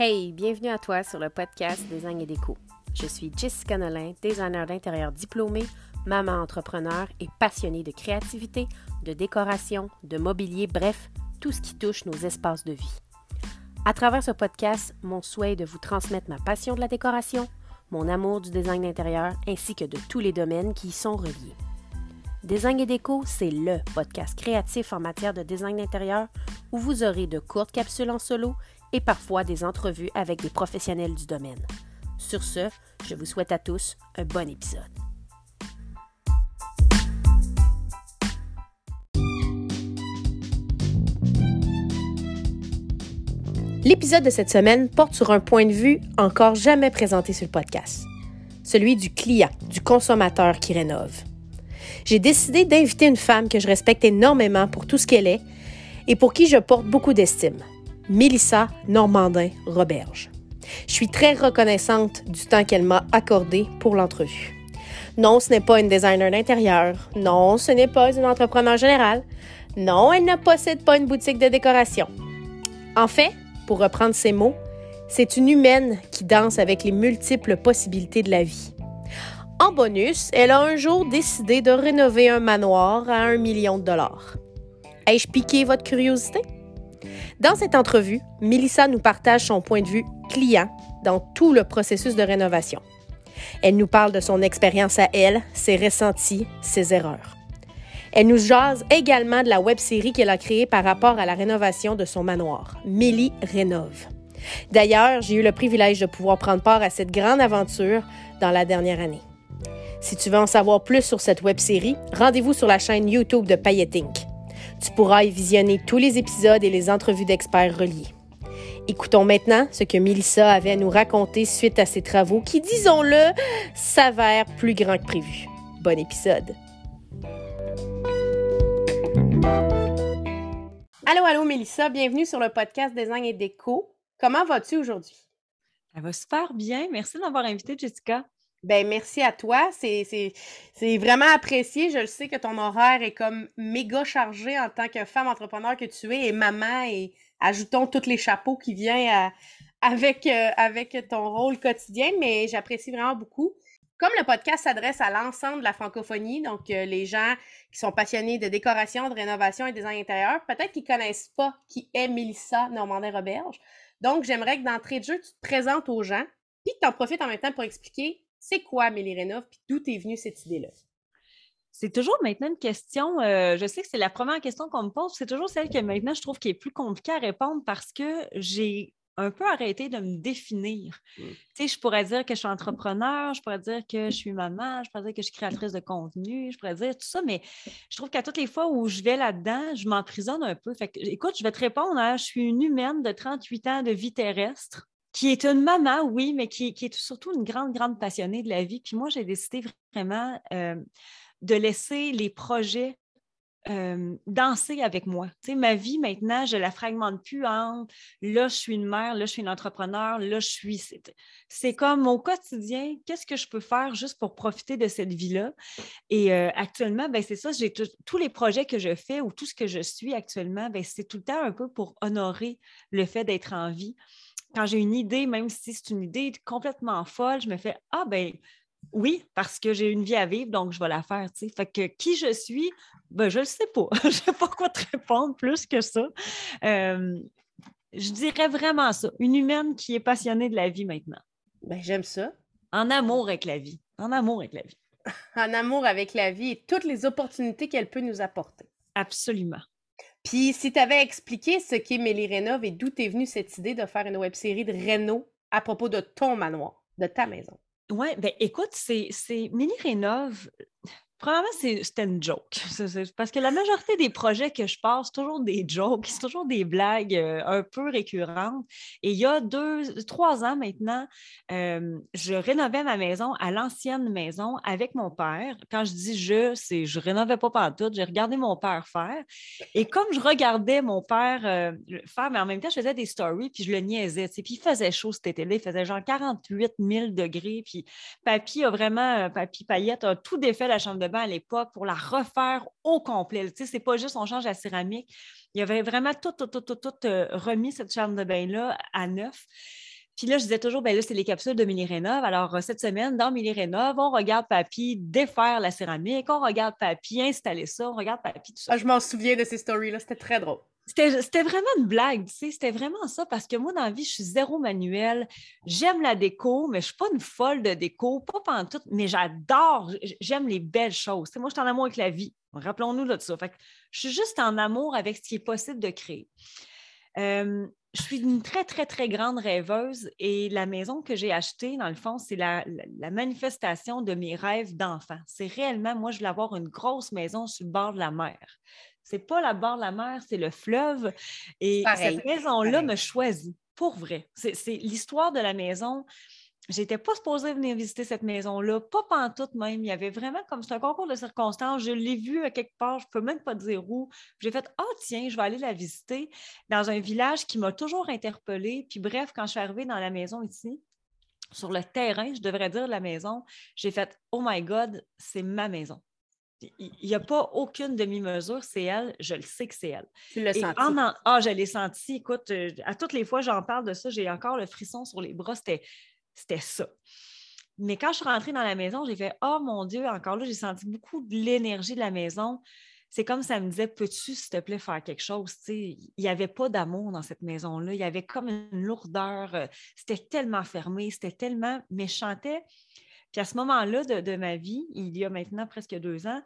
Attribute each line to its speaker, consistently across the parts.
Speaker 1: Hey, bienvenue à toi sur le podcast Design et Déco. Je suis Jessica Nolin, designer d'intérieur diplômé, maman entrepreneur et passionnée de créativité, de décoration, de mobilier, bref, tout ce qui touche nos espaces de vie. À travers ce podcast, mon souhait est de vous transmettre ma passion de la décoration, mon amour du design d'intérieur ainsi que de tous les domaines qui y sont reliés. Design et déco, c'est le podcast créatif en matière de design d'intérieur où vous aurez de courtes capsules en solo et parfois des entrevues avec des professionnels du domaine. Sur ce, je vous souhaite à tous un bon épisode. L'épisode de cette semaine porte sur un point de vue encore jamais présenté sur le podcast, celui du client, du consommateur qui rénove. J'ai décidé d'inviter une femme que je respecte énormément pour tout ce qu'elle est et pour qui je porte beaucoup d'estime. Mélissa Normandin-Roberge. Je suis très reconnaissante du temps qu'elle m'a accordé pour l'entrevue. Non, ce n'est pas une designer d'intérieur. Non, ce n'est pas une entrepreneur générale. Non, elle ne possède pas une boutique de décoration. En fait, pour reprendre ses mots, c'est une humaine qui danse avec les multiples possibilités de la vie. En bonus, elle a un jour décidé de rénover un manoir à un million de dollars. Ai-je piqué votre curiosité? Dans cette entrevue, Melissa nous partage son point de vue client dans tout le processus de rénovation. Elle nous parle de son expérience à elle, ses ressentis, ses erreurs. Elle nous jase également de la web-série qu'elle a créée par rapport à la rénovation de son manoir, Mélie Rénove. D'ailleurs, j'ai eu le privilège de pouvoir prendre part à cette grande aventure dans la dernière année. Si tu veux en savoir plus sur cette web-série, rendez-vous sur la chaîne YouTube de Payet Inc. Tu pourras y visionner tous les épisodes et les entrevues d'experts reliés. Écoutons maintenant ce que Melissa avait à nous raconter suite à ses travaux qui, disons-le, s'avèrent plus grands que prévu. Bon épisode. Allô, allô, Mélissa, bienvenue sur le podcast Design et Déco. Comment vas-tu aujourd'hui?
Speaker 2: Ça va super bien. Merci de m'avoir invité, Jessica.
Speaker 1: Ben merci à toi. C'est vraiment apprécié. Je le sais que ton horaire est comme méga chargé en tant que femme entrepreneur que tu es et maman et ajoutons tous les chapeaux qui viennent avec, euh, avec ton rôle quotidien, mais j'apprécie vraiment beaucoup. Comme le podcast s'adresse à l'ensemble de la francophonie, donc euh, les gens qui sont passionnés de décoration, de rénovation et design intérieur, peut-être qu'ils ne connaissent pas qui est Mélissa Normandin-Roberge. Donc, j'aimerais que d'entrée de jeu, tu te présentes aux gens, puis que tu en profites en même temps pour expliquer c'est quoi Amélie Rénov, puis d'où est venue cette idée-là?
Speaker 2: C'est toujours maintenant une question, euh, je sais que c'est la première question qu'on me pose, c'est toujours celle que maintenant je trouve qui est plus compliquée à répondre parce que j'ai un peu arrêté de me définir. Mmh. Tu sais, je pourrais dire que je suis entrepreneur, je pourrais dire que je suis maman, je pourrais dire que je suis créatrice de contenu, je pourrais dire tout ça, mais je trouve qu'à toutes les fois où je vais là-dedans, je m'emprisonne un peu. Fait que, écoute, je vais te répondre, hein, je suis une humaine de 38 ans de vie terrestre qui est une maman, oui, mais qui, est surtout une grande, grande passionnée de la vie. Puis moi, j'ai décidé vraiment euh, de laisser les projets euh, danser avec moi. Tu sais, ma vie maintenant, je la fragmente plus en là, je suis une mère, là, je suis une entrepreneur, là, je suis. C'est comme mon quotidien, qu'est-ce que je peux faire juste pour profiter de cette vie-là? Et euh, actuellement, ben, c'est ça, j'ai tous les projets que je fais ou tout ce que je suis actuellement, ben, c'est tout le temps un peu pour honorer le fait d'être en vie quand j'ai une idée, même si c'est une idée complètement folle, je me fais Ah, ben oui, parce que j'ai une vie à vivre, donc je vais la faire. sais. Fait que qui je suis, ben, je ne le sais pas. je ne sais pas quoi te répondre plus que ça. Euh, je dirais vraiment ça. Une humaine qui est passionnée de la vie maintenant.
Speaker 1: Ben, j'aime ça.
Speaker 2: En amour avec la vie. En amour avec la vie.
Speaker 1: en amour avec la vie et toutes les opportunités qu'elle peut nous apporter.
Speaker 2: Absolument.
Speaker 1: Puis si tu avais expliqué ce qu'est Mélie Rénov et d'où t'es venue cette idée de faire une web série de Réno à propos de ton manoir, de ta maison?
Speaker 2: Oui, ben écoute, c'est Mélie Rénov. Probablement, c'était une joke. Parce que la majorité des projets que je passe, c'est toujours des jokes, c'est toujours des blagues euh, un peu récurrentes. Et il y a deux, trois ans maintenant, euh, je rénovais ma maison à l'ancienne maison avec mon père. Quand je dis je, c'est je rénovais pas partout, j'ai regardé mon père faire. Et comme je regardais mon père euh, faire, mais en même temps, je faisais des stories, puis je le niaisais. Puis il faisait chaud cet été-là, il faisait genre 48 000 degrés. Puis papy a vraiment, papy Paillette a tout défait la chambre de à l'époque pour la refaire au complet. Tu sais, c'est pas juste on change la céramique. Il y avait vraiment tout, tout, tout, tout, tout euh, remis cette chambre de bain-là à neuf. Puis là, je disais toujours, ben là, c'est les capsules de Milly Rénov. Alors, euh, cette semaine, dans Milly Rénov, on regarde Papy défaire la céramique, on regarde Papy installer ça, on regarde Papy tout ça.
Speaker 1: Ah, je m'en souviens de ces stories-là, c'était très drôle.
Speaker 2: C'était vraiment une blague, tu sais, c'était vraiment ça, parce que moi, dans la vie, je suis zéro manuel. J'aime la déco, mais je ne suis pas une folle de déco, pas tout, mais j'adore, j'aime les belles choses. moi, je suis en amour avec la vie. Rappelons-nous de ça. Fait je suis juste en amour avec ce qui est possible de créer. Euh, je suis une très, très, très grande rêveuse et la maison que j'ai achetée, dans le fond, c'est la, manifestation de mes rêves d'enfant. C'est réellement, moi, je voulais avoir une grosse maison sur le bord de la mer. C'est pas la bord de la mer, c'est le fleuve. Et cette maison-là me choisit, pour vrai. C'est l'histoire de la maison. J'étais pas supposée venir visiter cette maison-là, pas pantoute même. Il y avait vraiment comme c'est un concours de circonstances. Je l'ai vue à quelque part, je peux même pas dire où. J'ai fait Ah, tiens, je vais aller la visiter dans un village qui m'a toujours interpellée. Puis bref, quand je suis arrivée dans la maison ici, sur le terrain, je devrais dire la maison, j'ai fait Oh my God, c'est ma maison. Il n'y a pas aucune demi-mesure, c'est elle, je le sais que c'est elle.
Speaker 1: Tu l'as senti?
Speaker 2: Ah, je l'ai senti. Écoute, euh, à toutes les fois j'en parle de ça, j'ai encore le frisson sur les bras. C'était ça. Mais quand je suis rentrée dans la maison, j'ai fait Oh mon Dieu, encore là, j'ai senti beaucoup de l'énergie de la maison. C'est comme ça me disait Peux-tu, s'il te plaît, faire quelque chose? il n'y avait pas d'amour dans cette maison-là. Il y avait comme une lourdeur. Euh, c'était tellement fermé, c'était tellement. Mais je chantais. Puis à ce moment-là de, de, ma vie, il y a maintenant presque deux ans,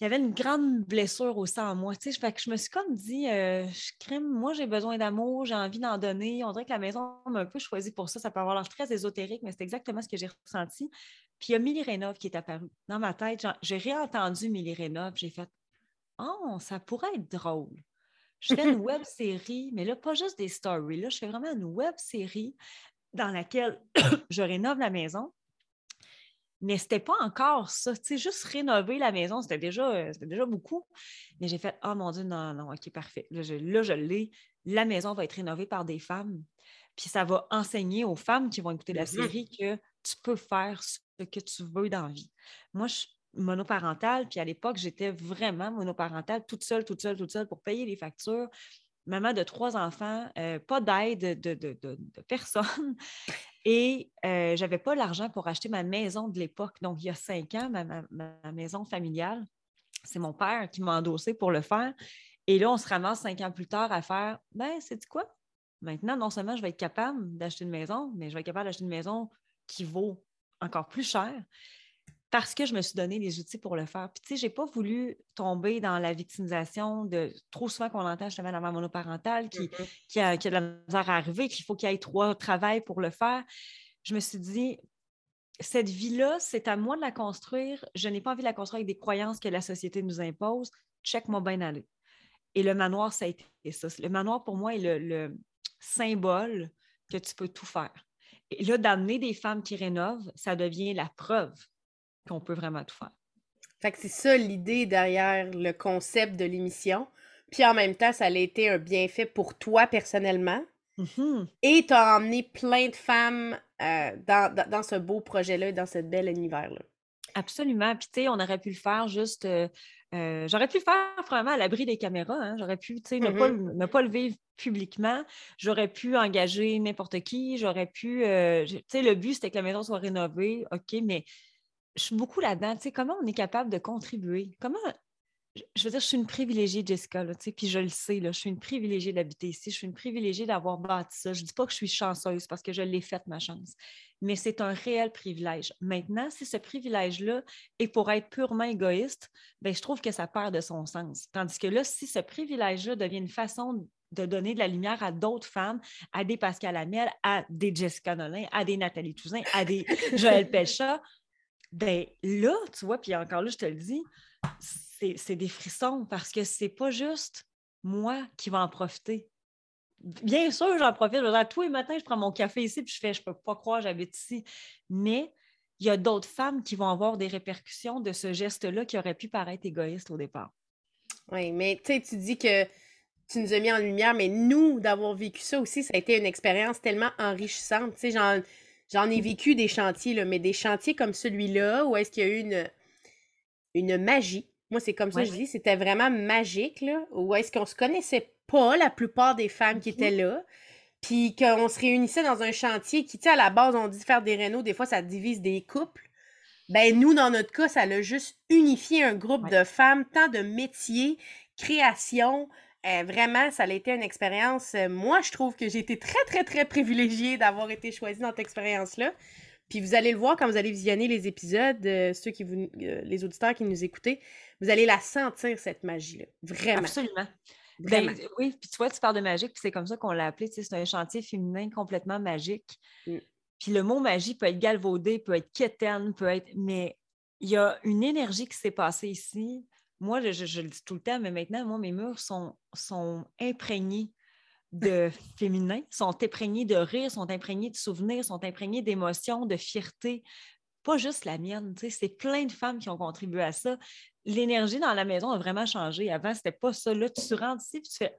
Speaker 2: il y avait une grande blessure au sein en moi. Tu sais, je me suis comme dit, euh, je crime, moi j'ai besoin d'amour, j'ai envie d'en donner. On dirait que la maison m'a un peu choisi pour ça. Ça peut avoir l'air très ésotérique, mais c'est exactement ce que j'ai ressenti. Puis il y a Milly Rénov qui est apparu dans ma tête. J'ai réentendu Milly Rénov. J'ai fait Oh, ça pourrait être drôle. Je fais une web série, mais là, pas juste des stories. Là, je fais vraiment une web série dans laquelle je rénove la maison mais ce n'était pas encore ça. Tu sais, juste rénover la maison, c'était déjà, euh, déjà beaucoup. Mais j'ai fait, oh mon Dieu, non, non, OK, parfait. Là, je, l'ai. La maison va être rénovée par des femmes. Puis ça va enseigner aux femmes qui vont écouter la série que tu peux faire ce que tu veux dans la vie. Moi, je suis monoparentale, puis à l'époque, j'étais vraiment monoparentale, toute seule, toute seule, toute seule pour payer les factures, maman de trois enfants, euh, pas d'aide de, personne. Et euh, je n'avais pas l'argent pour acheter ma maison de l'époque. Donc, il y a cinq ans, ma, maison familiale, c'est mon père qui m'a endossé pour le faire. Et là, on se ramasse cinq ans plus tard à faire ben, c'est quoi? Maintenant, non seulement je vais être capable d'acheter une maison, mais je vais être capable d'acheter une maison qui vaut encore plus cher parce que je me suis donné les outils pour le faire. Puis, tu sais, je n'ai pas voulu tomber dans la victimisation de trop souvent qu'on entend justement dans ma monoparentale qui, mm-hmm. qui, a, qui, a, de la misère à arriver, qu'il faut qu'il y ait trois travails pour le faire. Je me suis dit, cette vie-là, c'est à moi de la construire. Je n'ai pas envie de la construire avec des croyances que la société nous impose. Check-moi bien aller. Et le manoir, ça a été ça. Le manoir, pour moi, est le, le symbole que tu peux tout faire. Et là, d'amener des femmes qui rénovent, ça devient la preuve qu'on peut vraiment tout faire.
Speaker 1: Fait que c'est ça l'idée derrière le concept de l'émission. Puis en même temps, ça a été un bienfait pour toi personnellement. Mm-hmm. Et tu as emmené plein de femmes euh, dans, ce beau projet-là, dans ce bel univers-là.
Speaker 2: Absolument. Puis, tu sais, on aurait pu le faire juste. Euh, euh, j'aurais pu le faire vraiment à l'abri des caméras. Hein. J'aurais pu, tu sais, ne, pas, mm-hmm. ne, pas, le vivre publiquement. J'aurais pu engager n'importe qui. J'aurais pu. tu sais, le but, c'était que la maison soit rénovée. OK, mais je suis beaucoup là-dedans. Tu sais, comment on est capable de contribuer? Comment. Je veux dire, je suis une privilégiée, Jessica, là, tu sais, puis je le sais, là, je suis une privilégiée d'habiter ici, je suis une privilégiée d'avoir bâti ça. Je ne dis pas que je suis chanceuse parce que je l'ai faite, ma chance, mais c'est un réel privilège. Maintenant, si ce privilège-là est pour être purement égoïste, bien, je trouve que ça perd de son sens. Tandis que là, si ce privilège-là devient une façon de donner de la lumière à d'autres femmes, à des Pascal Amiel, à des Jessica Nolin, à des Nathalie Touzin, à des Joël Pelcha, ben là, tu vois, puis encore là, je te le dis, c'est des frissons parce que c'est pas juste moi qui vais en profiter. Bien sûr, j'en profite. Je dire, tous les matins, je prends mon café ici, puis je fais, je peux pas croire, j'habite ici. Mais il y a d'autres femmes qui vont avoir des répercussions de ce geste-là qui aurait pu paraître égoïste au départ.
Speaker 1: Oui, mais tu sais, tu dis que tu nous as mis en lumière, mais nous, d'avoir vécu ça aussi, ça a été une expérience tellement enrichissante. Tu sais, J'en ai vécu des chantiers, là, mais des chantiers comme celui-là, où est-ce qu'il y a eu une, une magie. Moi, c'est comme ça que je dis, c'était vraiment magique, là, où est-ce qu'on se connaissait pas, la plupart des femmes qui étaient là. puis qu'on se réunissait dans un chantier qui, tu sais, à la base, on dit faire des rénaux, des fois, ça divise des couples. Ben, nous, dans notre cas, ça a juste unifié un groupe de femmes, tant de métiers, création. Euh, vraiment, ça a été une expérience. Euh, moi, je trouve que j'ai été très, très, très privilégiée d'avoir été choisie dans cette expérience-là. Puis vous allez le voir quand vous allez visionner les épisodes, euh, ceux qui vous, les auditeurs qui nous écoutez, vous allez la sentir, cette magie-là. Vraiment.
Speaker 2: Absolument. Ben, oui, puis tu vois, tu parles de magique, puis c'est comme ça qu'on l'a appelé. C'est un chantier féminin complètement magique. Mm. Puis le mot magie peut être galvaudé, peut être quétaine, peut être. Mais il y a une énergie qui s'est passée ici. Moi, je, le dis tout le temps, mais maintenant, moi, mes murs sont, sont imprégnés de féminin, sont imprégnés de rire, sont imprégnés de souvenirs, sont imprégnés d'émotions, de fierté. Pas juste la mienne, c'est plein de femmes qui ont contribué à ça. L'énergie dans la maison a vraiment changé. Avant, c'était pas ça. Là, tu rentres ici et tu fais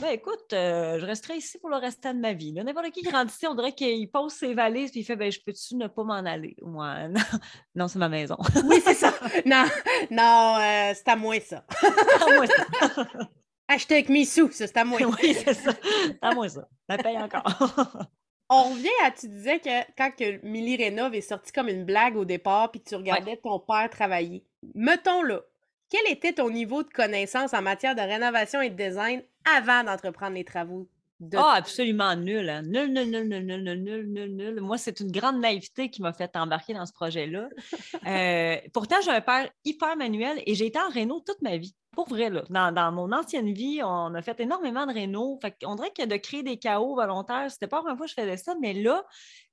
Speaker 2: ben écoute, euh, je resterai ici pour le restant de ma vie. N'importe qui qui rentre ici, on dirait qu'il pose ses valises et il fait ben, Je peux-tu ne pas m'en aller? Moi, non, c'est ma maison.
Speaker 1: oui, c'est ça. Non, non, euh, c'est à moi ça. à moi ça. Acheter avec mes sous, ça, c'est à moi.
Speaker 2: oui, c'est ça. C'est à moi ça. La paye encore.
Speaker 1: on revient à, tu disais que quand que Milly Rénov est sorti comme une blague au départ, puis tu regardais ton père travailler. Mettons là, quel était ton niveau de connaissance en matière de rénovation et de design avant d'entreprendre les travaux?
Speaker 2: Ah, absolument nul, hein. Nul, nul, nul, nul, nul, nul, nul, nul, Moi, c'est une grande naïveté qui m'a fait embarquer dans ce projet-là. Euh, pourtant, j'ai un père hyper manuel et j'ai été en réno toute ma vie. Pour vrai, là. Dans, mon ancienne vie, on a fait énormément de réno. Fait on dirait que de créer des chaos volontaires, c'était pas la première fois que je faisais ça, mais là,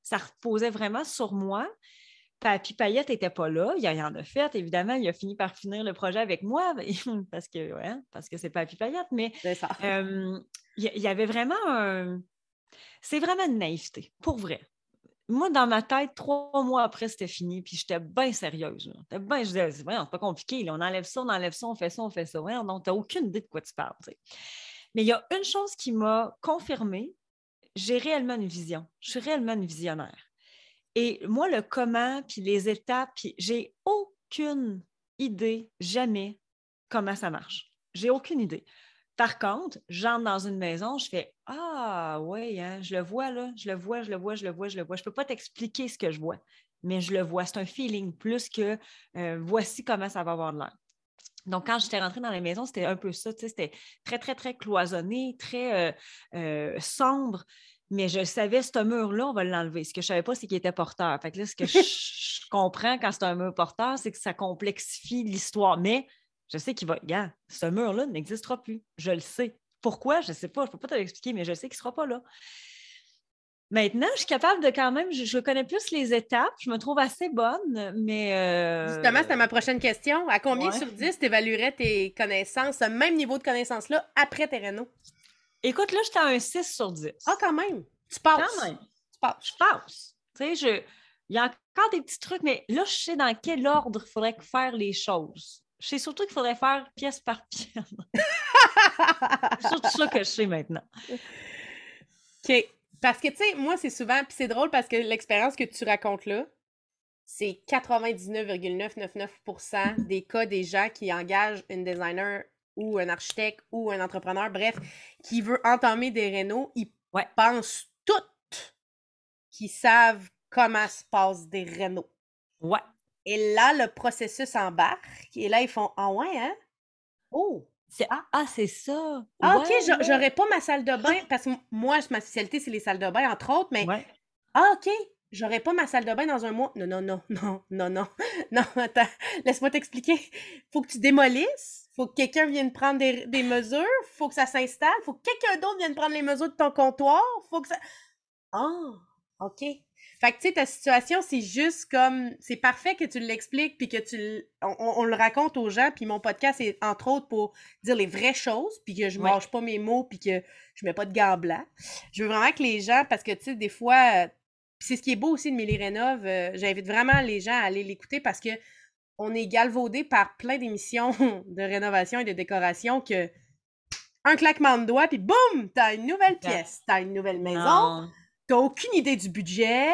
Speaker 2: ça reposait vraiment sur moi. Papy Payette n'était pas là. Il y en a fait, évidemment. Il a fini par finir le projet avec moi parce que ouais, parce que c'est Papy Payette. Mais il y, avait vraiment un. C'est vraiment une naïveté, pour vrai. Moi, dans ma tête, trois mois après, c'était fini, puis j'étais bien sérieuse. J'étais bien, je disais, c'est pas compliqué, on enlève ça, on enlève ça, on fait ça, on fait ça. donc, tu n'as aucune idée de quoi tu parles. Mais il y a une chose qui m'a confirmée, j'ai réellement une vision. Je suis réellement une visionnaire. Et moi, le comment, puis les étapes, puis j'ai aucune idée, jamais, comment ça marche. J'ai aucune idée. Par contre, j'entre dans une maison, je fais Ah, oui, hein, je le vois là, je le vois, je le vois, je le vois, je le vois. Je ne peux pas t'expliquer ce que je vois, mais je le vois. C'est un feeling plus que euh, voici comment ça va avoir de l'air. Donc, quand j'étais rentrée dans la maison, c'était un peu ça, c'était très, très, très cloisonné, très euh, euh, sombre mais je savais, ce mur-là, on va l'enlever. Ce que je ne savais pas, c'est qu'il était porteur. Fait que là, ce que je, comprends quand c'est un mur porteur, c'est que ça complexifie l'histoire. Mais je sais qu'il va. Regarde, ce mur-là n'existera plus. Je le sais. Pourquoi? Je ne sais pas. Je ne peux pas te l'expliquer, mais je sais qu'il ne sera pas là. Maintenant, je suis capable de quand même, je, connais plus les étapes, je me trouve assez bonne, mais. Euh,
Speaker 1: Justement, c'était ma prochaine question. À combien sur 10 tu évaluerais tes connaissances, ce même niveau de connaissances-là, après tes rénaux?
Speaker 2: Écoute, là, j'étais à un 6 sur 10.
Speaker 1: Ah, quand même. Tu passes.
Speaker 2: Quand même. Tu passes. Je passe. Tu sais, je... il y a encore des petits trucs, mais là, je sais dans quel ordre il faudrait faire les choses. Je sais surtout qu'il faudrait faire pièce par pièce. c'est surtout ça que je sais maintenant.
Speaker 1: OK. Parce que, tu sais, moi, c'est souvent, puis c'est drôle parce que l'expérience que tu racontes là, c'est 99,999% des cas des gens qui engagent une designer ou un architecte ou un entrepreneur, bref, qui veut entamer des rénaux, ils pensent toutes qu'ils savent comment se passe des rénaux.
Speaker 2: Ouais.
Speaker 1: Et là, le processus embarque. Et là, ils font Ah ouais, hein? Oh!
Speaker 2: Ah, ah c'est ça.
Speaker 1: Ah, OK, j'aurais pas ma salle de bain, parce que moi, ma spécialité, c'est les salles de bain, entre autres, mais. Ah, OK, j'aurais pas ma salle de bain dans un mois. Non, non, non, non, non, non. Non, attends, laisse-moi t'expliquer. Faut que tu démolisses faut que quelqu'un vienne prendre des, des mesures, faut que ça s'installe, faut que quelqu'un d'autre vienne prendre les mesures de ton comptoir, faut que ça. Ah, OK. Fait que tu sais, ta situation, c'est juste comme. C'est parfait que tu l'expliques, puis que tu. On, le raconte aux gens, puis mon podcast est entre autres pour dire les vraies choses, puis que je ne mange pas mes mots, puis que je mets pas de gants blancs. Je veux vraiment que les gens, parce que tu sais, des fois. C'est ce qui est beau aussi de Mélie Rénov. Euh, j'invite vraiment les gens à aller l'écouter parce que on est galvaudé par plein d'émissions de rénovation et de décoration que un claquement de doigts, puis boum, t'as une nouvelle pièce, t'as une nouvelle maison, t'as aucune idée du budget,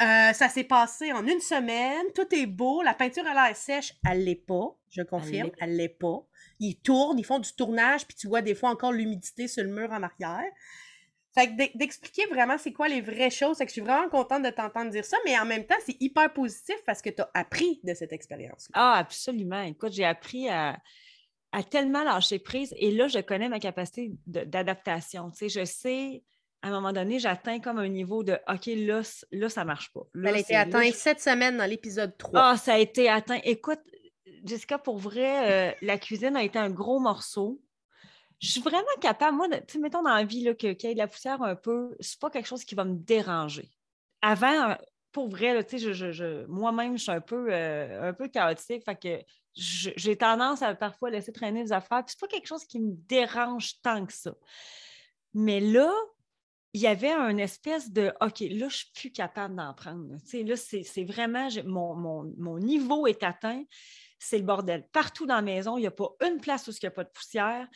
Speaker 1: euh, ça s'est passé en une semaine, tout est beau, la peinture a l'air sèche, elle l'est pas, je confirme, elle l'est pas. Ils tournent, ils font du tournage, puis tu vois des fois encore l'humidité sur le mur en arrière. Fait que d'expliquer vraiment c'est quoi les vraies choses. Fait que je suis vraiment contente de t'entendre dire ça, mais en même temps, c'est hyper positif parce que tu as appris de cette expérience.
Speaker 2: Ah, absolument. Écoute, j'ai appris à, tellement lâcher prise et là, je connais ma capacité d'adaptation. Tu sais, je sais à un moment donné, j'atteins comme un niveau de OK, là, là ça marche pas.
Speaker 1: Là, Elle a été atteinte cette semaine dans l'épisode 3.
Speaker 2: Ah, ça a été atteint. Écoute, Jessica, pour vrai, euh, la cuisine a été un gros morceau. Je suis vraiment capable, moi, tu mettons dans la vie qu'il y ait de la poussière un peu, c'est pas quelque chose qui va me déranger. Avant, pour vrai, sais, je, moi-même, je suis un peu, euh, un peu chaotique, fait que j'ai tendance à parfois laisser traîner des affaires, puis c'est pas quelque chose qui me dérange tant que ça. Mais là, il y avait un espèce de OK, là, je suis plus capable d'en prendre. Là, c'est vraiment mon, mon, niveau est atteint. C'est le bordel. Partout dans la maison, il n'y a pas une place où il n'y a pas de poussière.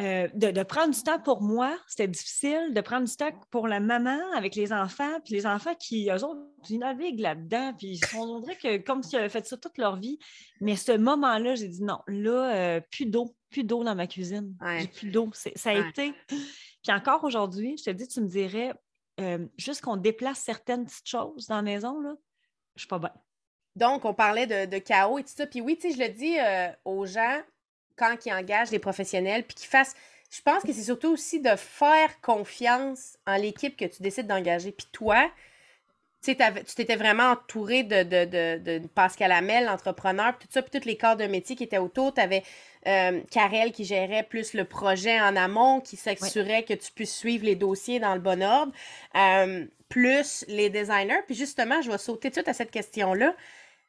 Speaker 2: Euh, de, prendre du temps pour moi, c'était difficile. De prendre du temps pour la maman avec les enfants, puis les enfants qui, eux autres, ils naviguent là-dedans, puis on dirait que comme s'ils avaient fait ça toute leur vie. Mais ce moment-là, j'ai dit non, là, euh, plus d'eau, plus d'eau dans ma cuisine. J'ai plus d'eau. Ça a été puis encore aujourd'hui, je te dis, tu me dirais, euh, juste qu'on déplace certaines petites choses dans la maison, là, je suis pas bonne.
Speaker 1: Donc, on parlait de, chaos et tout ça. Puis oui, tu sais, je le dis aux gens quand ils engagent des professionnels, puis qu'ils fassent. Je pense que c'est surtout aussi de faire confiance en l'équipe que tu décides d'engager. Puis toi, tu t'étais vraiment entouré de, de, de, de Pascal Hamel, l'entrepreneur, tout ça, puis tous les corps de métier qui étaient autour. Tu avais euh, Karel qui gérait plus le projet en amont, qui s'assurait que tu puisses suivre les dossiers dans le bon ordre, euh, plus les designers. Puis justement, je vais sauter tout à cette question-là.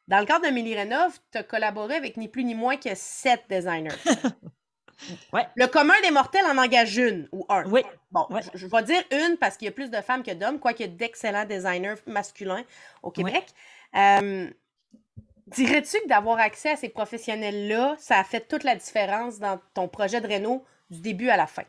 Speaker 1: Dans le cadre de Milly Rénov, tu as collaboré avec ni plus ni moins que sept designers. Le commun des mortels en engage une ou un.
Speaker 2: Oui.
Speaker 1: Bon, je, vais dire une parce qu'il y a plus de femmes que d'hommes, quoique y d'excellents designers masculins au Québec. Euh, dirais-tu que d'avoir accès à ces professionnels-là, ça a fait toute la différence dans ton projet de Renault du début à la fin?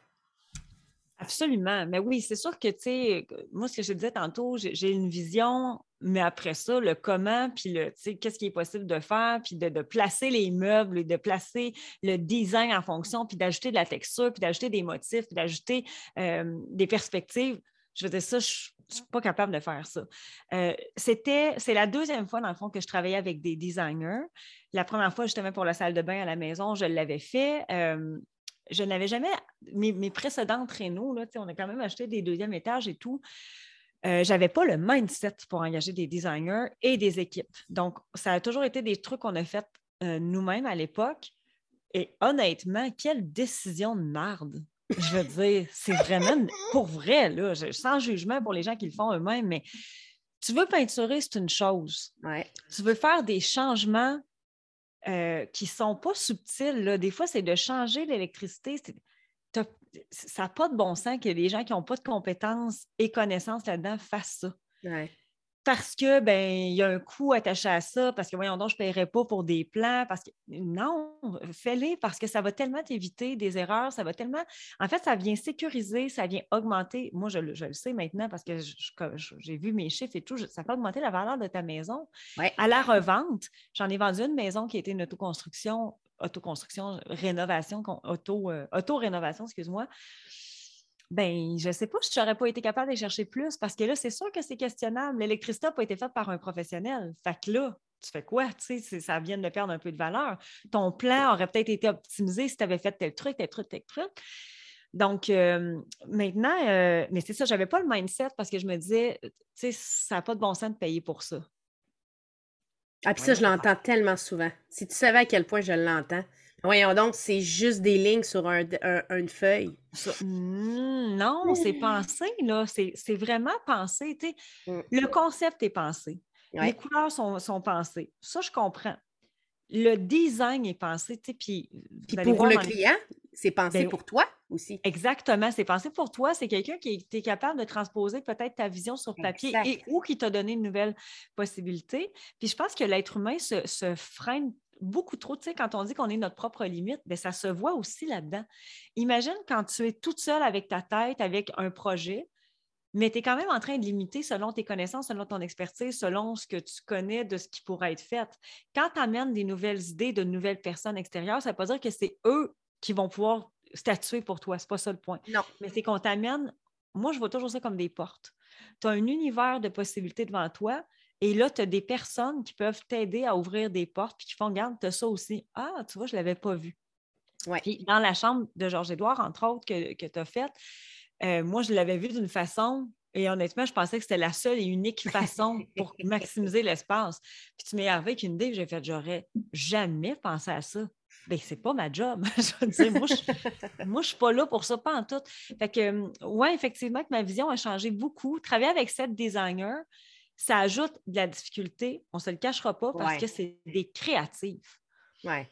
Speaker 2: Absolument. Mais oui, c'est sûr que, tu sais, moi, ce que je disais tantôt, j'ai une vision, mais après ça, le comment, puis le, qu'est-ce qui est possible de faire, puis de, placer les meubles, de placer le design en fonction, puis d'ajouter de la texture, puis d'ajouter des motifs, puis d'ajouter euh, des perspectives. Je veux dire, ça, je ne suis pas capable de faire ça. Euh, c'était, c'est la deuxième fois, dans le fond, que je travaillais avec des designers. La première fois, justement, pour la salle de bain à la maison, je l'avais fait. Euh, je n'avais jamais, mes, mes précédents traîneaux, là, on a quand même acheté des deuxièmes étages et tout. Euh, je n'avais pas le mindset pour engager des designers et des équipes. Donc, ça a toujours été des trucs qu'on a fait euh, nous-mêmes à l'époque. Et honnêtement, quelle décision de merde! Je veux dire, c'est vraiment pour vrai, là, sans jugement pour les gens qui le font eux-mêmes, mais tu veux peinturer, c'est une chose. Tu veux faire des changements euh, qui ne sont pas subtils. Là. Des fois, c'est de changer l'électricité. Ça n'a pas de bon sens que les gens qui n'ont pas de compétences et connaissances là-dedans fassent ça parce que ben il y a un coût attaché à ça, parce que voyons donc, je ne paierai pas pour des plans, parce que non, fais-les parce que ça va tellement t'éviter des erreurs, ça va tellement. En fait, ça vient sécuriser, ça vient augmenter. Moi, je, le sais maintenant parce que j'ai vu mes chiffres et tout, ça fait augmenter la valeur de ta maison. À la revente, j'en ai vendu une maison qui était une autoconstruction, autoconstruction, rénovation, euh, auto-rénovation, excuse-moi ben, je ne sais pas si je n'aurais pas été capable de chercher plus parce que là, c'est sûr que c'est questionnable. L'électricité n'a pas été faite par un professionnel. Fait que là, tu fais quoi? Tu sais, ça vient de perdre un peu de valeur. Ton plan aurait peut-être été optimisé si tu avais fait tel truc, tel truc, tel truc. Donc, euh, maintenant, euh, mais c'est ça, je n'avais pas le mindset parce que je me disais, tu sais, ça n'a pas de bon sens de payer pour ça.
Speaker 1: Ah, puis ça, je l'entends tellement souvent. Si tu savais à quel point je l'entends, Voyons donc, c'est juste des lignes sur une feuille.
Speaker 2: Mmh, non, c'est pensé, là. C'est vraiment pensé. Mmh. Le concept est pensé. Les couleurs sont, pensées. Ça, je comprends. Le design est pensé, puis,
Speaker 1: pour le client, c'est pensé ben pour toi aussi.
Speaker 2: Exactement, c'est pensé pour toi. C'est quelqu'un qui est, capable de transposer peut-être ta vision sur papier et ou qui t'a donné une nouvelle possibilité. Puis je pense que l'être humain se, se freine beaucoup trop. Tu sais, quand on dit qu'on est notre propre limite, bien, ça se voit aussi là-dedans. Imagine quand tu es toute seule avec ta tête, avec un projet, mais tu es quand même en train de limiter selon tes connaissances, selon ton expertise, selon ce que tu connais de ce qui pourrait être fait. Quand tu amènes des nouvelles idées de nouvelles personnes extérieures, ça ne veut pas dire que c'est eux qui vont pouvoir statuer pour toi. Ce n'est pas ça le point.
Speaker 1: Non.
Speaker 2: Mais c'est qu'on t'amène moi, je vois toujours ça comme des portes. Tu as un univers de possibilités devant toi. Et là, tu as des personnes qui peuvent t'aider à ouvrir des portes, puis qui font, regarde, tu as ça aussi. Ah, tu vois, je ne l'avais pas vu. Puis dans la chambre de Georges-Édouard, entre autres, que, que tu as faite, euh, moi, je l'avais vu d'une façon, et honnêtement, je pensais que c'était la seule et unique façon pour maximiser l'espace. Puis tu m'es arrivé avec une idée, j'ai fait, j'aurais jamais pensé à ça. Bien, c'est pas ma job. je moi, je, moi, suis pas là pour ça, pas en tout. Fait que, euh, ouais, effectivement, que ma vision a changé beaucoup. Travailler avec sept designers, ça ajoute de la difficulté, on ne se le cachera pas, parce que c'est des créatifs.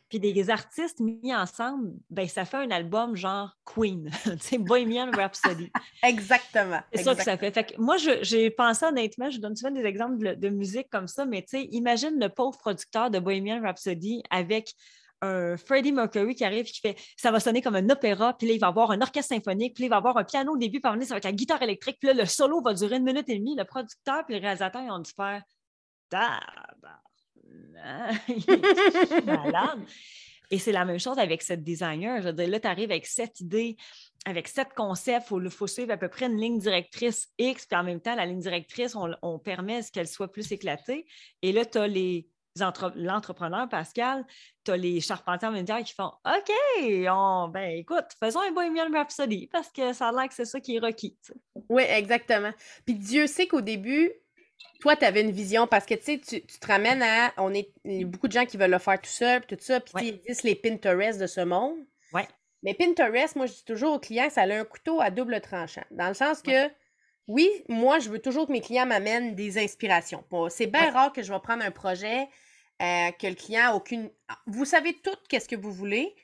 Speaker 2: Puis des artistes mis ensemble, ben, ça fait un album genre Queen, c'est Bohemian Rhapsody.
Speaker 1: Exactement.
Speaker 2: C'est ça que ça fait. fait que moi, j'ai pensé honnêtement, je donne souvent des exemples de, de musique comme ça, mais imagine le pauvre producteur de Bohemian Rhapsody avec un Freddie Mercury qui arrive qui fait ça va sonner comme un opéra, puis là, il va avoir un orchestre symphonique, puis là, il va avoir un piano au début, puis ça va être la guitare électrique, puis là, le solo va durer une minute et demie. Le producteur puis le réalisateur, ils ont dû faire malade. Et c'est la même chose avec cette designer. Je veux dire, là, tu arrives avec cette idée, avec sept concepts, il faut, suivre à peu près une ligne directrice X, puis en même temps, la ligne directrice, on, on permet qu'elle soit plus éclatée. Et là, tu as les l'entrepreneur, Pascal, tu as les charpentiers médias qui font OK, on, ben écoute, faisons un Bohemian Rhapsody parce que ça a l'air que c'est ça qui est requis.
Speaker 1: Oui, exactement. Puis Dieu sait qu'au début, toi, tu avais une vision parce que tu sais, tu te ramènes à. On est, il y a beaucoup de gens qui veulent le faire tout seul, puis tout ça, puis ils disent les Pinterest de ce monde.
Speaker 2: Ouais.
Speaker 1: Mais Pinterest, moi, je dis toujours aux clients, ça a un couteau à double tranchant. Dans le sens que. Oui, moi, je veux toujours que mes clients m'amènent des inspirations. C'est bien rare que je vais prendre un projet euh, que le client a aucune. Vous savez tout qu'est-ce que vous voulez,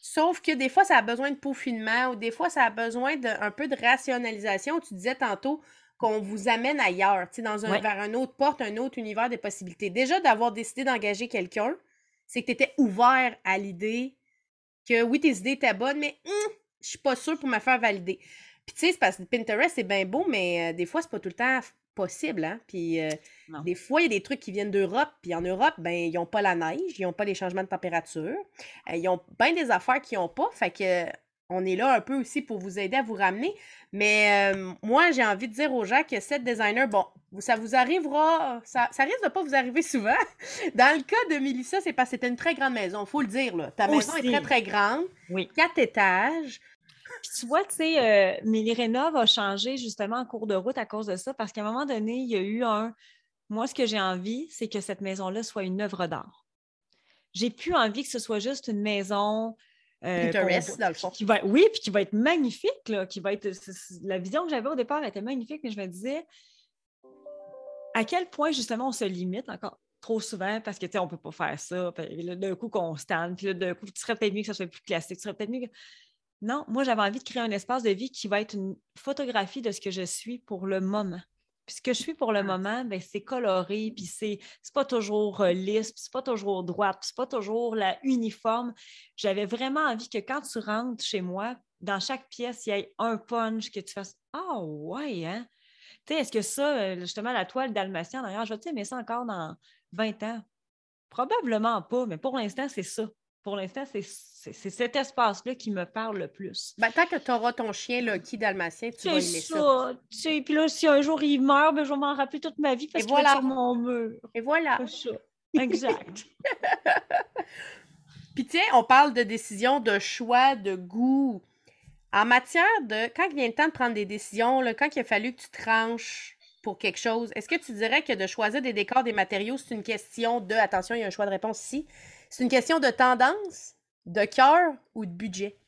Speaker 1: sauf que des fois, ça a besoin de peaufinement ou des fois, ça a besoin d'un peu de rationalisation. Tu disais tantôt qu'on vous amène ailleurs, dans un, vers un autre porte, un autre univers des possibilités. Déjà, d'avoir décidé d'engager quelqu'un, c'est que tu étais ouvert à l'idée que oui, tes idées étaient bonnes, mais je hum, je suis pas sûre pour me faire valider. Puis tu sais, c'est parce que Pinterest, c'est bien beau, mais euh, des fois, c'est pas tout le temps possible. Hein? Puis euh, des fois, il y a des trucs qui viennent d'Europe. Puis en Europe, ben, ils n'ont pas la neige, ils n'ont pas les changements de température. Euh, ils ont bien des affaires qu'ils n'ont pas. Fait que on est là un peu aussi pour vous aider à vous ramener. Mais euh, moi, j'ai envie de dire aux gens que cette designer, bon, ça vous arrivera, ça, ça risque de pas vous arriver souvent. Dans le cas de Mélissa, c'est parce que c'était une très grande maison, il faut le dire. Là. Ta maison est très, très grande.
Speaker 2: Oui.
Speaker 1: Quatre étages.
Speaker 2: Puis tu vois, tu sais, euh, Mélie Rénov a changé justement en cours de route à cause de ça, parce qu'à un moment donné, il y a eu un. Moi, ce que j'ai envie, c'est que cette maison-là soit une œuvre d'art. J'ai plus envie que ce soit juste une maison.
Speaker 1: Euh, dans le fond.
Speaker 2: Qui va, oui, puis qui va être magnifique, là, qui va être. La vision que j'avais au départ était magnifique, mais je me disais à quel point justement on se limite encore trop souvent parce que tu sais, on peut pas faire ça. d'un coup, qu'on stand, puis là, d'un coup, tu serais peut-être mieux que ça soit plus classique. Tu serais peut-être mieux que... Non, moi, j'avais envie de créer un espace de vie qui va être une photographie de ce que je suis pour le moment. Puis ce que je suis pour le ah. moment, ben, c'est coloré, puis c'est, pas toujours euh, lisse, puis c'est pas toujours droit, puis c'est pas toujours la uniforme. J'avais vraiment envie que quand tu rentres chez moi, dans chaque pièce, il y ait un punch, que tu fasses Ah ouais, hein? Tu sais, est-ce que ça, euh, justement, la toile dalmatien d'ailleurs, je vais aimer ça encore dans 20 ans? Probablement pas, mais pour l'instant, c'est ça pour l'instant, c'est cet espace-là qui me parle le plus.
Speaker 1: Ben, tant que tu auras ton chien Lucky Dalmatien, tu vas aimer ça.
Speaker 2: ça. Puis là, si un jour il meurt, ben, je vais m'en rappeler toute ma vie parce qu'il voilà. sur mon mur.
Speaker 1: Et voilà.
Speaker 2: Ça. Exact.
Speaker 1: Puis tiens, on parle de décision, de choix, de goût. En matière de quand il vient le temps de prendre des décisions, là, quand il a fallu que tu tranches pour quelque chose, est-ce que tu dirais que de choisir des décors, des matériaux, c'est une question de attention, il y a un choix de réponse ici c'est une question de tendance, de cœur ou de budget?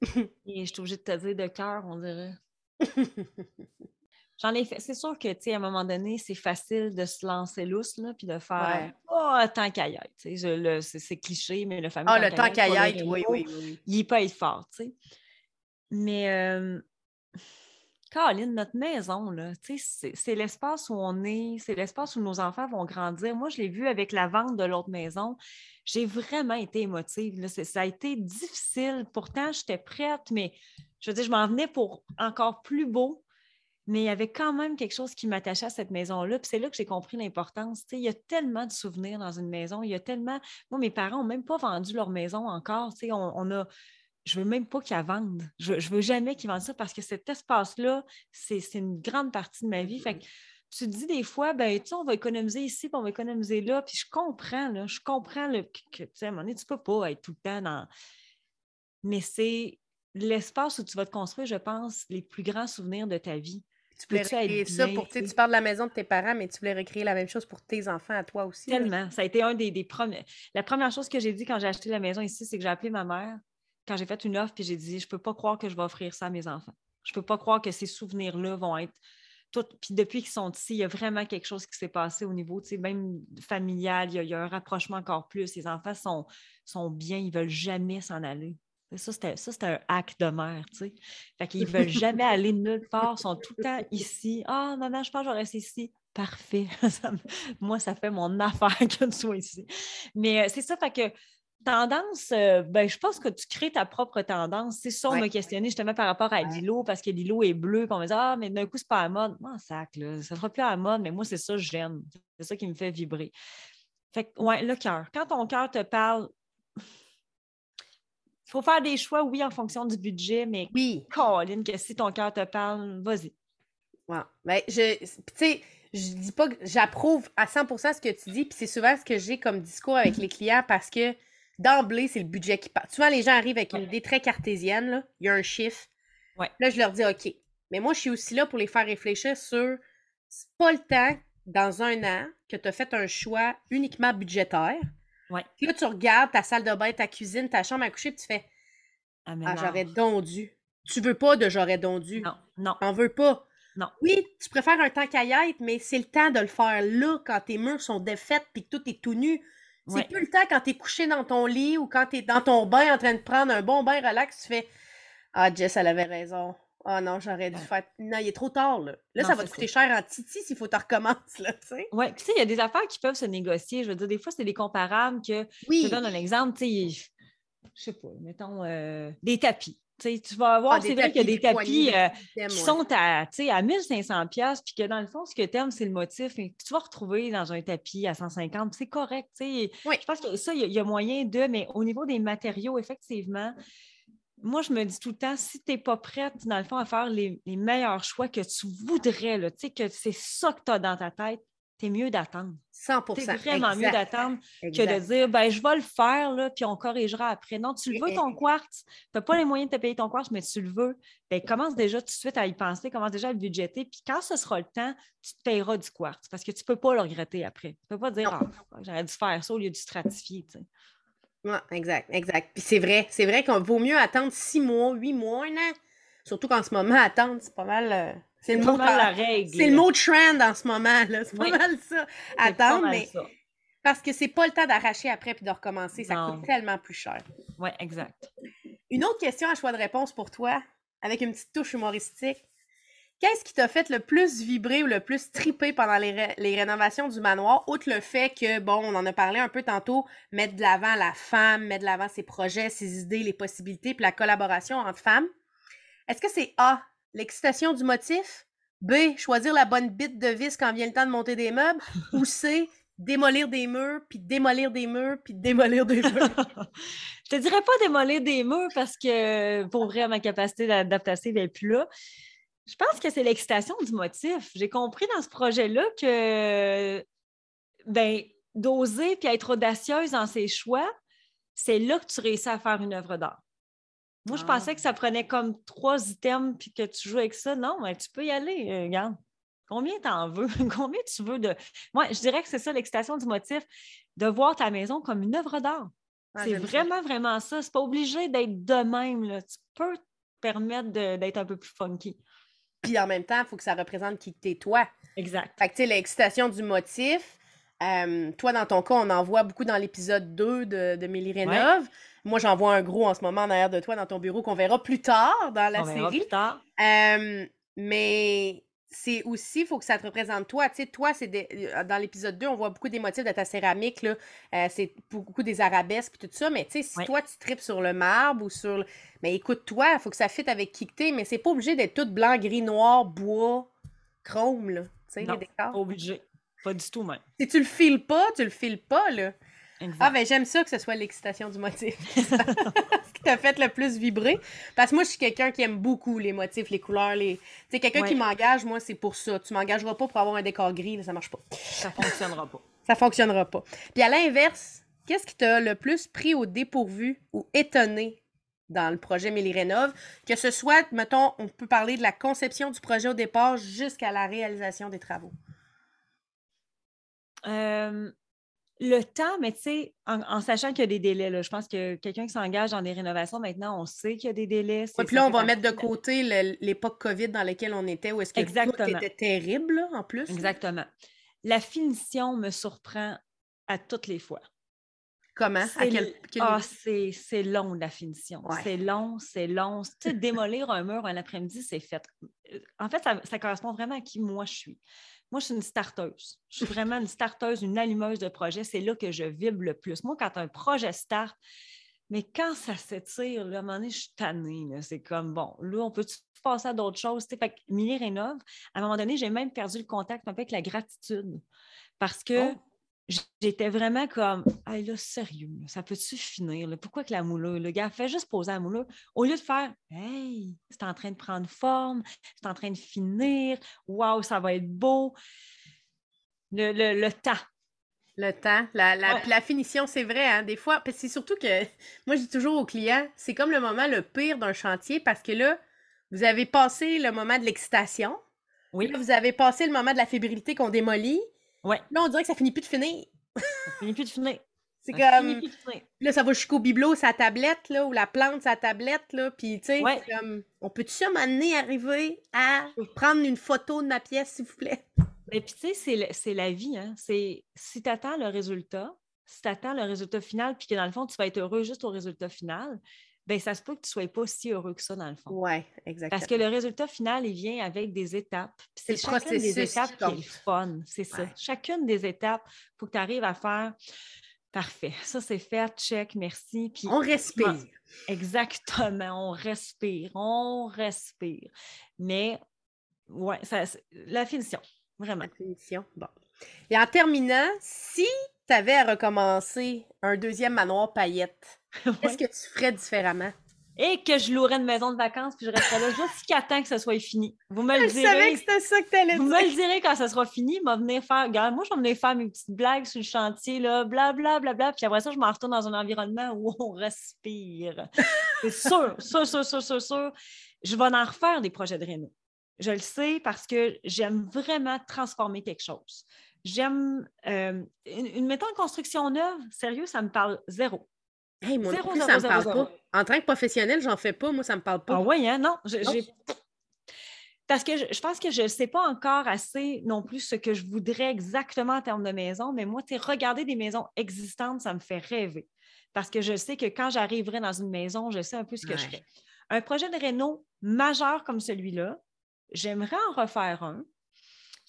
Speaker 2: Et je suis obligée de te dire de cœur, on dirait. J'en ai fait. C'est sûr que, tu sais, à un moment donné, c'est facile de se lancer lousse, là, puis de faire Oh, tant qu'à C'est cliché, mais le fameux.
Speaker 1: Ah, le temps qu'à oui, oui, oui,
Speaker 2: Il peut être fort, tu sais. Mais euh, Caroline, notre maison, c'est l'espace où on est, c'est l'espace où nos enfants vont grandir. Moi, je l'ai vu avec la vente de l'autre maison. J'ai vraiment été émotive. Ça a été difficile. Pourtant, j'étais prête, mais je veux dire, je m'en venais pour encore plus beau. Mais il y avait quand même quelque chose qui m'attachait à cette maison-là. Puis c'est là que j'ai compris l'importance. Il y a tellement de souvenirs dans une maison. Il y a tellement. Moi, mes parents n'ont même pas vendu leur maison encore. On, a je veux même pas qu'ils vendent. Je, je veux jamais qu'ils vendent ça parce que cet espace-là, c'est une grande partie de ma vie. Fait que tu te dis des fois, ben, tu on va économiser ici, puis on va économiser là, puis je comprends, là, je comprends le, que, tu sais, à un moment donné, tu peux pas être tout le temps dans. Mais c'est l'espace où tu vas te construire, je pense, les plus grands souvenirs de ta vie.
Speaker 1: Tu voulais recréer ça pour, tu parles de la maison de tes parents, mais tu voulais recréer la même chose pour tes enfants à toi aussi.
Speaker 2: Tellement. Ça a été un des, des premiers. La première chose que j'ai dit quand j'ai acheté la maison ici, c'est que j'ai appelé ma mère quand j'ai fait une offre, puis j'ai dit, je peux pas croire que je vais offrir ça à mes enfants. Je peux pas croire que ces souvenirs-là vont être. Puis depuis qu'ils sont ici, il y a vraiment quelque chose qui s'est passé au niveau, tu sais, même familial, il y, a, un rapprochement encore plus. Les enfants sont, sont bien, ils veulent jamais s'en aller. Ça, c'était un hack de mère, tu sais. Fait qu'ils ne veulent jamais aller nulle part, ils sont tout le temps ici. Ah, maman, je pense que je vais rester ici. Parfait. moi, ça fait mon affaire que tu sois ici. Mais euh, c'est ça, fait que tendance, euh, ben, je pense que tu crées ta propre tendance. C'est ça, on m'a questionné justement par rapport à l'îlot, parce que l'îlot est bleu, puis on me dit Ah, mais d'un coup, c'est pas à mode. Moi, sac, là, ça ne fera plus à la mode, mais moi, c'est ça que j'aime. C'est ça qui me fait vibrer. Fait que, ouais, le cœur. Quand ton cœur te parle, il faut faire des choix, oui, en fonction du budget, mais
Speaker 1: oui.
Speaker 2: Colin, que si ton cœur te parle, vas-y.
Speaker 1: Ouais. Ben, je, tu sais, je dis pas que j'approuve à 100% ce que tu dis, puis c'est souvent ce que j'ai comme discours avec les clients parce que d'emblée, c'est le budget qui parle. Souvent, les gens arrivent avec une idée très cartésienne, là. il y a un chiffre. Là, je leur dis OK. Mais moi, je suis aussi là pour les faire réfléchir sur c'est pas le temps, dans un an, que tu as fait un choix uniquement budgétaire.
Speaker 2: Ouais.
Speaker 1: Puis là, tu regardes ta salle de bain, ta cuisine, ta chambre à coucher, puis tu fais Ah, ah j'aurais dondu. Tu veux pas de j'aurais dondu.
Speaker 2: Non, non.
Speaker 1: On veut pas.
Speaker 2: Non.
Speaker 1: Oui, tu préfères un temps qu'à y être, mais c'est le temps de le faire là, quand tes murs sont défaites puis que tout est tout nu. C'est plus le temps quand tu es couché dans ton lit ou quand tu es dans ton bain en train de prendre un bon bain relax, tu fais Ah, Jess, elle avait raison. Ah non, j'aurais dû faire. Non, il est trop tard, là. Là, ça va te coûter cher en titi s'il faut que tu recommences, là, tu sais.
Speaker 2: Oui, tu sais, il y a des affaires qui peuvent se négocier. Je veux dire, des fois, c'est des comparables que.
Speaker 1: Oui.
Speaker 2: Je te donne un exemple, tu sais, je sais pas, mettons, euh, des tapis tu vas avoir, ah, c'est vrai qu'il y a des tapis euh, qui sont à, à 1500 puis que dans le fond, ce que tu aimes, c'est le motif. Et tu vas retrouver dans un tapis à 150, c'est correct.
Speaker 1: Oui.
Speaker 2: Je pense que ça, il y, a moyen de, mais au niveau des matériaux, effectivement, moi, je me dis tout le temps, si tu n'es pas prête, dans le fond, à faire les, meilleurs choix que tu voudrais, là, que c'est ça que tu as dans ta tête, c'est mieux d'attendre.
Speaker 1: 100
Speaker 2: C'est vraiment mieux d'attendre que de dire ben, je vais le faire, là, puis on corrigera après. Non, tu le veux ton quartz, tu n'as pas les moyens de te payer ton quartz, mais tu le veux. Ben, commence déjà tout de suite à y penser, commence déjà à le budgéter, puis quand ce sera le temps, tu te payeras du quartz parce que tu ne peux pas le regretter après. Tu ne peux pas dire ah, j'aurais dû faire ça au lieu du stratifier.
Speaker 1: Oui, exact, exact. Puis c'est vrai, c'est vrai qu'on vaut mieux attendre six mois, huit mois, un an. Surtout qu'en ce moment, attendre, c'est pas mal. Euh,
Speaker 2: c'est le mot la règle.
Speaker 1: C'est le mot trend en ce moment, là. C'est pas mal ça. Attendre, mais. Parce que c'est pas le temps d'arracher après puis de recommencer. Ça coûte tellement plus cher.
Speaker 2: Oui, exact.
Speaker 1: Une autre question à choix de réponse pour toi, avec une petite touche humoristique. Qu'est-ce qui t'a fait le plus vibrer ou le plus triper pendant les, les, rénovations du manoir, outre le fait que, bon, on en a parlé un peu tantôt, mettre de l'avant la femme, mettre de l'avant ses projets, ses idées, les possibilités, puis la collaboration entre femmes? Est-ce que c'est A, l'excitation du motif? B, choisir la bonne bite de vis quand vient le temps de monter des meubles? ou C, démolir des murs, puis démolir des murs, puis démolir des murs?
Speaker 2: je te dirais pas démolir des murs parce que pour vrai, ma capacité d'adaptation n'est plus là. Je pense que c'est l'excitation du motif. J'ai compris dans ce projet-là que ben, d'oser puis être audacieuse dans ses choix, c'est là que tu réussis à faire une œuvre d'art. Moi, je pensais ah. que ça prenait comme trois items puis que tu joues avec ça. Non, mais tu peux y aller. Euh, regarde. Combien tu en veux? Combien tu veux de. Moi, je dirais que c'est ça l'excitation du motif, de voir ta maison comme une œuvre d'art. Ah, c'est vraiment, vraiment ça. C'est pas obligé d'être de même. Là. Tu peux te permettre d'être un peu plus funky.
Speaker 1: Puis en même temps, il faut que ça représente qui t'es toi.
Speaker 2: Exact.
Speaker 1: Fait que tu sais, l'excitation du motif, euh, toi, dans ton cas, on en voit beaucoup dans l'épisode 2 de, de Mélie Rénov. Moi, j'en vois un gros en ce moment derrière de toi dans ton bureau qu'on verra plus tard dans la série.
Speaker 2: plus tard.
Speaker 1: Euh, mais c'est aussi, il faut que ça te représente toi. Tu sais, toi, c'est euh, dans l'épisode 2, on voit beaucoup des motifs de ta céramique. Là. Euh, c'est beaucoup des arabesques et tout ça. Mais tu sais, si toi, tu tripes sur le marbre ou sur. Mais écoute-toi, il faut que ça fitte avec qui que t'es. Mais c'est pas obligé d'être tout blanc, gris, noir, bois, chrome, là. Tu sais, les décors.
Speaker 2: Pas obligé. Pas du tout, même.
Speaker 1: Si tu le files pas, tu le files pas, là. Ah, ben j'aime ça que ce soit l'excitation du motif. t'a fait le plus vibrer? Parce que moi, je suis quelqu'un qui aime beaucoup les motifs, les couleurs. Les... Tu sais, quelqu'un qui m'engage, moi, c'est pour ça. Tu m'engageras pas pour avoir un décor gris, là, ça marche pas.
Speaker 2: Ça fonctionnera pas.
Speaker 1: ça fonctionnera pas. Puis à l'inverse, qu'est-ce qui t'a le plus pris au dépourvu ou étonné dans le projet Mélie Rénov, que ce soit, mettons, on peut parler de la conception du projet au départ jusqu'à la réalisation des travaux?
Speaker 2: Euh, le temps, mais tu sais, en, sachant qu'il y a des délais, là, je pense que quelqu'un qui s'engage dans des rénovations, maintenant, on sait qu'il y a des délais.
Speaker 1: Oui, puis là, on va mettre de côté l'époque COVID dans laquelle on était, où est-ce que tout était terrible, en plus.
Speaker 2: Exactement. La finition me surprend à toutes les fois.
Speaker 1: Comment?
Speaker 2: Ah, c'est long, la finition. C'est long, c'est long. Tu sais, démolir un mur un après-midi, c'est fait. En fait, ça, correspond vraiment à qui moi je suis. Moi, je suis une starteuse. Je suis vraiment une starteuse, une allumeuse de projet. C'est là que je vibre le plus. Moi, quand un projet start, mais quand ça s'étire, à un moment donné, je suis tannée. C'est comme, bon, là, on peut passer à d'autres choses? Fait que Milly Rénove, à un moment donné, j'ai même perdu le contact avec la gratitude. Parce que oh j'étais vraiment comme, hey, là, sérieux, ça peut-tu finir? Pourquoi que la moulure? Le gars fait juste poser la moulure au lieu de faire, hey, c'est en train de prendre forme, c'est en train de finir, waouh, ça va être beau. Le, le, temps.
Speaker 1: Le temps, la, la, finition, c'est vrai, hein, des fois, c'est surtout que, moi, je dis toujours aux clients, c'est comme le moment le pire d'un chantier parce que là, vous avez passé le moment de l'excitation. Oui. vous avez passé le moment de la fébrilité qu'on démolit.
Speaker 2: Ouais.
Speaker 1: Là, on dirait que ça finit plus de finir.
Speaker 2: ça finit plus de finir.
Speaker 1: C'est comme. Là, ça va jusqu'au bibelot, sa tablette, là, ou la plante, sa tablette, là. Puis, tu sais, comme. On peut-tu ça m'amener arriver à prendre une photo de ma pièce, s'il vous plaît?
Speaker 2: Et puis, tu sais, c'est la vie, hein. C'est si tu attends le résultat, si tu attends le résultat final, puis que dans le fond, tu vas être heureux juste au résultat final, ben ça se peut que tu ne sois pas si heureux que ça, dans le fond.
Speaker 1: Oui, exactement.
Speaker 2: Parce que le résultat final, il vient avec des étapes. C'est chacune des étapes qui, est fun. C'est ça. Chacune des étapes, il faut que tu arrives à faire. Parfait. Ça, c'est fait. Check. Merci.
Speaker 1: Puis, on respire.
Speaker 2: Exactement. On respire. On respire. Mais, ouais, ça, la finition. Vraiment. La
Speaker 1: finition. Bon. Et en terminant, si tu avais à recommencer un deuxième manoir paillette, Qu'est-ce que tu ferais différemment?
Speaker 2: Et que je louerais une maison de vacances puis je resterais là jusqu'à temps que ce soit fini. Vous me le
Speaker 1: direz. Savais que c'était ça que tu allais
Speaker 2: Vous me le direz quand ça sera fini. Moi, venir faire. moi, je vais venir faire mes petites blagues sur le chantier, là, bla, bla, bla, bla. Puis après ça, je m'en retourne dans un environnement où on respire. C'est sûr, sûr, sûr, sûr, sûr, sûr. Je vais en refaire des projets de réno. Je le sais parce que j'aime vraiment transformer quelque chose. J'aime euh, une, une méthode de construction neuve, sérieux, ça me parle zéro.
Speaker 1: Hey, moi, ça me parle pas. En tant que professionnel, j'en fais pas. Moi, ça me parle pas.
Speaker 2: Ah oui, hein? Non. Parce que je, pense que je ne sais pas encore assez non plus ce que je voudrais exactement en termes de maison, mais moi, regarder des maisons existantes, ça me fait rêver. Parce que je sais que quand j'arriverai dans une maison, je sais un peu ce que je fais. Un projet de réno majeur comme celui-là, j'aimerais en refaire un.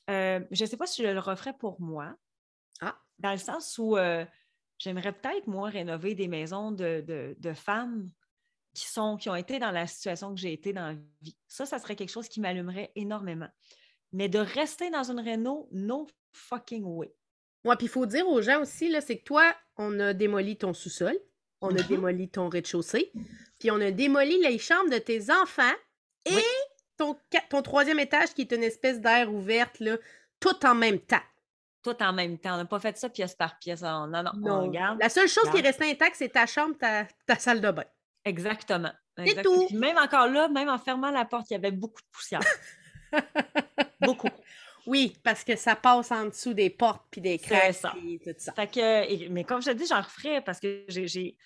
Speaker 2: Euh, je ne sais pas si je le referais pour moi.
Speaker 1: Ah.
Speaker 2: Dans le sens où euh, J'aimerais peut-être, moi, rénover des maisons de, femmes qui, sont, qui ont été dans la situation que j'ai été dans la vie. Ça, ça serait quelque chose qui m'allumerait énormément. Mais de rester dans une réno, no fucking way.
Speaker 1: Ouais, puis il faut dire aux gens aussi, là, c'est que toi, on a démoli ton sous-sol, on a mm-hmm. démoli ton rez-de-chaussée, puis on a démoli les chambres de tes enfants et ton, ton troisième étage qui est une espèce d'air ouverte, là, tout en même temps
Speaker 2: tout en même temps. On n'a pas fait ça pièce par pièce. Non, non, non. On regarde.
Speaker 1: La seule chose qui est restée intacte, c'est ta chambre, ta, ta, salle de bain.
Speaker 2: Exactement. C'est tout. même encore là, même en fermant la porte, il y avait beaucoup de poussière. beaucoup.
Speaker 1: Oui, parce que ça passe en dessous des portes puis des crêpes et tout ça.
Speaker 2: Fait que, mais comme je te dis, j'en referais parce que j'ai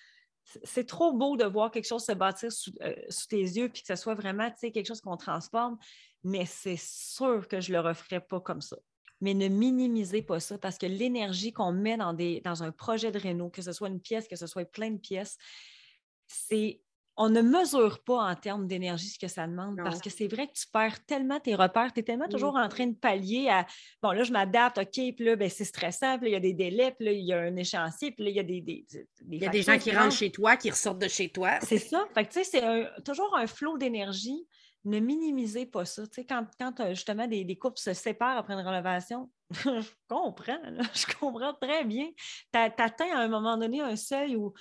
Speaker 2: c'est trop beau de voir quelque chose se bâtir sous, euh, sous tes yeux puis que ce soit vraiment quelque chose qu'on transforme, mais c'est sûr que je ne le referais pas comme ça mais ne minimisez pas ça parce que l'énergie qu'on met dans, des, dans un projet de réno, que ce soit une pièce, que ce soit plein de pièces, c'est on ne mesure pas en termes d'énergie ce que ça demande parce que c'est vrai que tu perds tellement tes repères, tu es tellement toujours en train de pallier à bon, là, je m'adapte, OK, puis là, ben, c'est stressant, puis là, il y a des délais, puis là, il y a un échéancier, puis là, il y a des. des,
Speaker 1: il y a des gens qui rentrent chez toi, qui ressortent de chez toi.
Speaker 2: C'est ça. Fait que, tu sais, c'est toujours un flot d'énergie ne minimisez pas ça. Tu sais, quand, quand justement des, des, couples se séparent après une rénovation, je comprends, je comprends très bien. Tu atteins à un moment donné un seuil où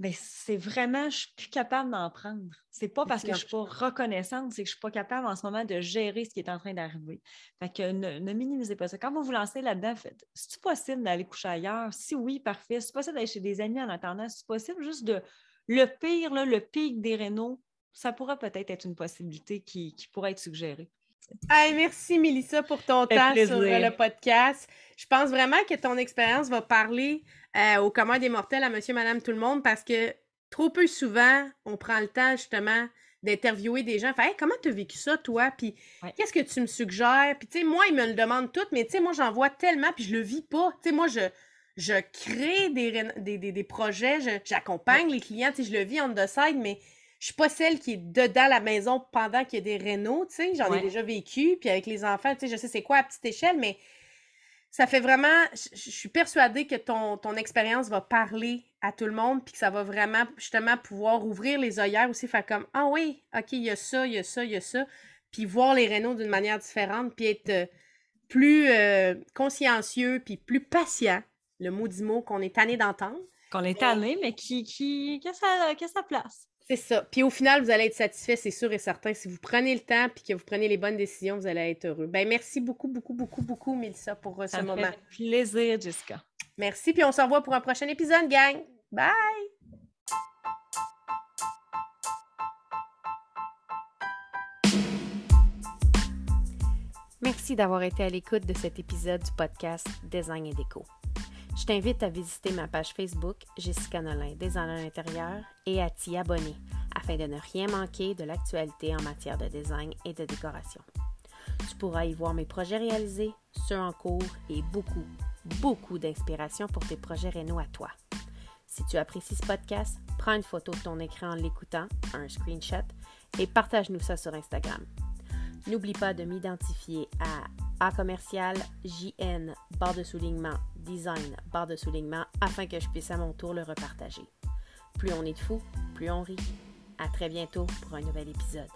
Speaker 2: mais c'est vraiment, je suis plus capable d'en prendre. C'est pas parce que je suis pas reconnaissante, c'est que je suis pas capable en ce moment de gérer ce qui est en train d'arriver. Fait que ne, minimisez pas ça. Quand vous vous lancez là-dedans, faites, c'est possible d'aller coucher ailleurs? Si oui, parfait. C'est possible d'aller chez des amis en attendant? C'est possible juste de, le pire, le pic des rénaux, ça pourrait peut-être être une possibilité qui, pourrait être suggérée.
Speaker 1: merci, Mélissa, pour ton temps sur euh, le podcast. Je pense vraiment que ton expérience va parler euh, au commun des mortels à monsieur, madame, tout le monde parce que trop peu souvent, on prend le temps justement d'interviewer des gens. Fait, comment tu as vécu ça, toi? Puis qu'est-ce que tu me suggères? Puis, tu sais, moi, ils me le demandent tout, mais tu sais, moi, j'en vois tellement, puis je le vis pas. Tu sais, moi, je, je crée des, des, projets, j'accompagne les clients, tu sais, je le vis en the side, mais je suis pas celle qui est dedans la maison pendant qu'il y a des rénaux, tu sais, j'en ai déjà vécu, puis avec les enfants, tu sais, je sais c'est quoi à petite échelle, mais ça fait vraiment, je, suis persuadée que ton, ton expérience va parler à tout le monde, puis que ça va vraiment, justement, pouvoir ouvrir les œillères aussi, faire comme, ah oui, ok, il y a ça, il y a ça, il y a ça, puis voir les rénaux d'une manière différente, puis être euh, plus euh, consciencieux, puis plus patient, le mot du mot qu'on est tanné d'entendre.
Speaker 2: Qu'on est tanné, mais qui, qui, qui, a sa, qui a sa place.
Speaker 1: C'est ça. Puis au final, vous allez être satisfait, c'est sûr et certain. Si vous prenez le temps puis que vous prenez les bonnes décisions, vous allez être heureux. Ben merci beaucoup, beaucoup, beaucoup, beaucoup, Mélissa, pour euh, ce moment. Fait
Speaker 2: plaisir, Jessica.
Speaker 1: Merci, puis on se revoit pour un prochain épisode, gang. Bye! Merci d'avoir été à l'écoute de cet épisode du podcast Design et Déco. Je t'invite à visiter ma page Facebook Jessica Nolin, designer intérieur, et à t'y abonner afin de ne rien manquer de l'actualité en matière de design et de décoration. Tu pourras y voir mes projets réalisés, ceux en cours et beaucoup, beaucoup d'inspiration pour tes projets rénaux à toi. Si tu apprécies ce podcast, prends une photo de ton écran en l'écoutant, un screenshot, et partage-nous ça sur Instagram. N'oublie pas de m'identifier à A commercial JN barre de soulignement design barre de soulignement afin que je puisse à mon tour le repartager. Plus on est de fous, plus on rit. À très bientôt pour un nouvel épisode.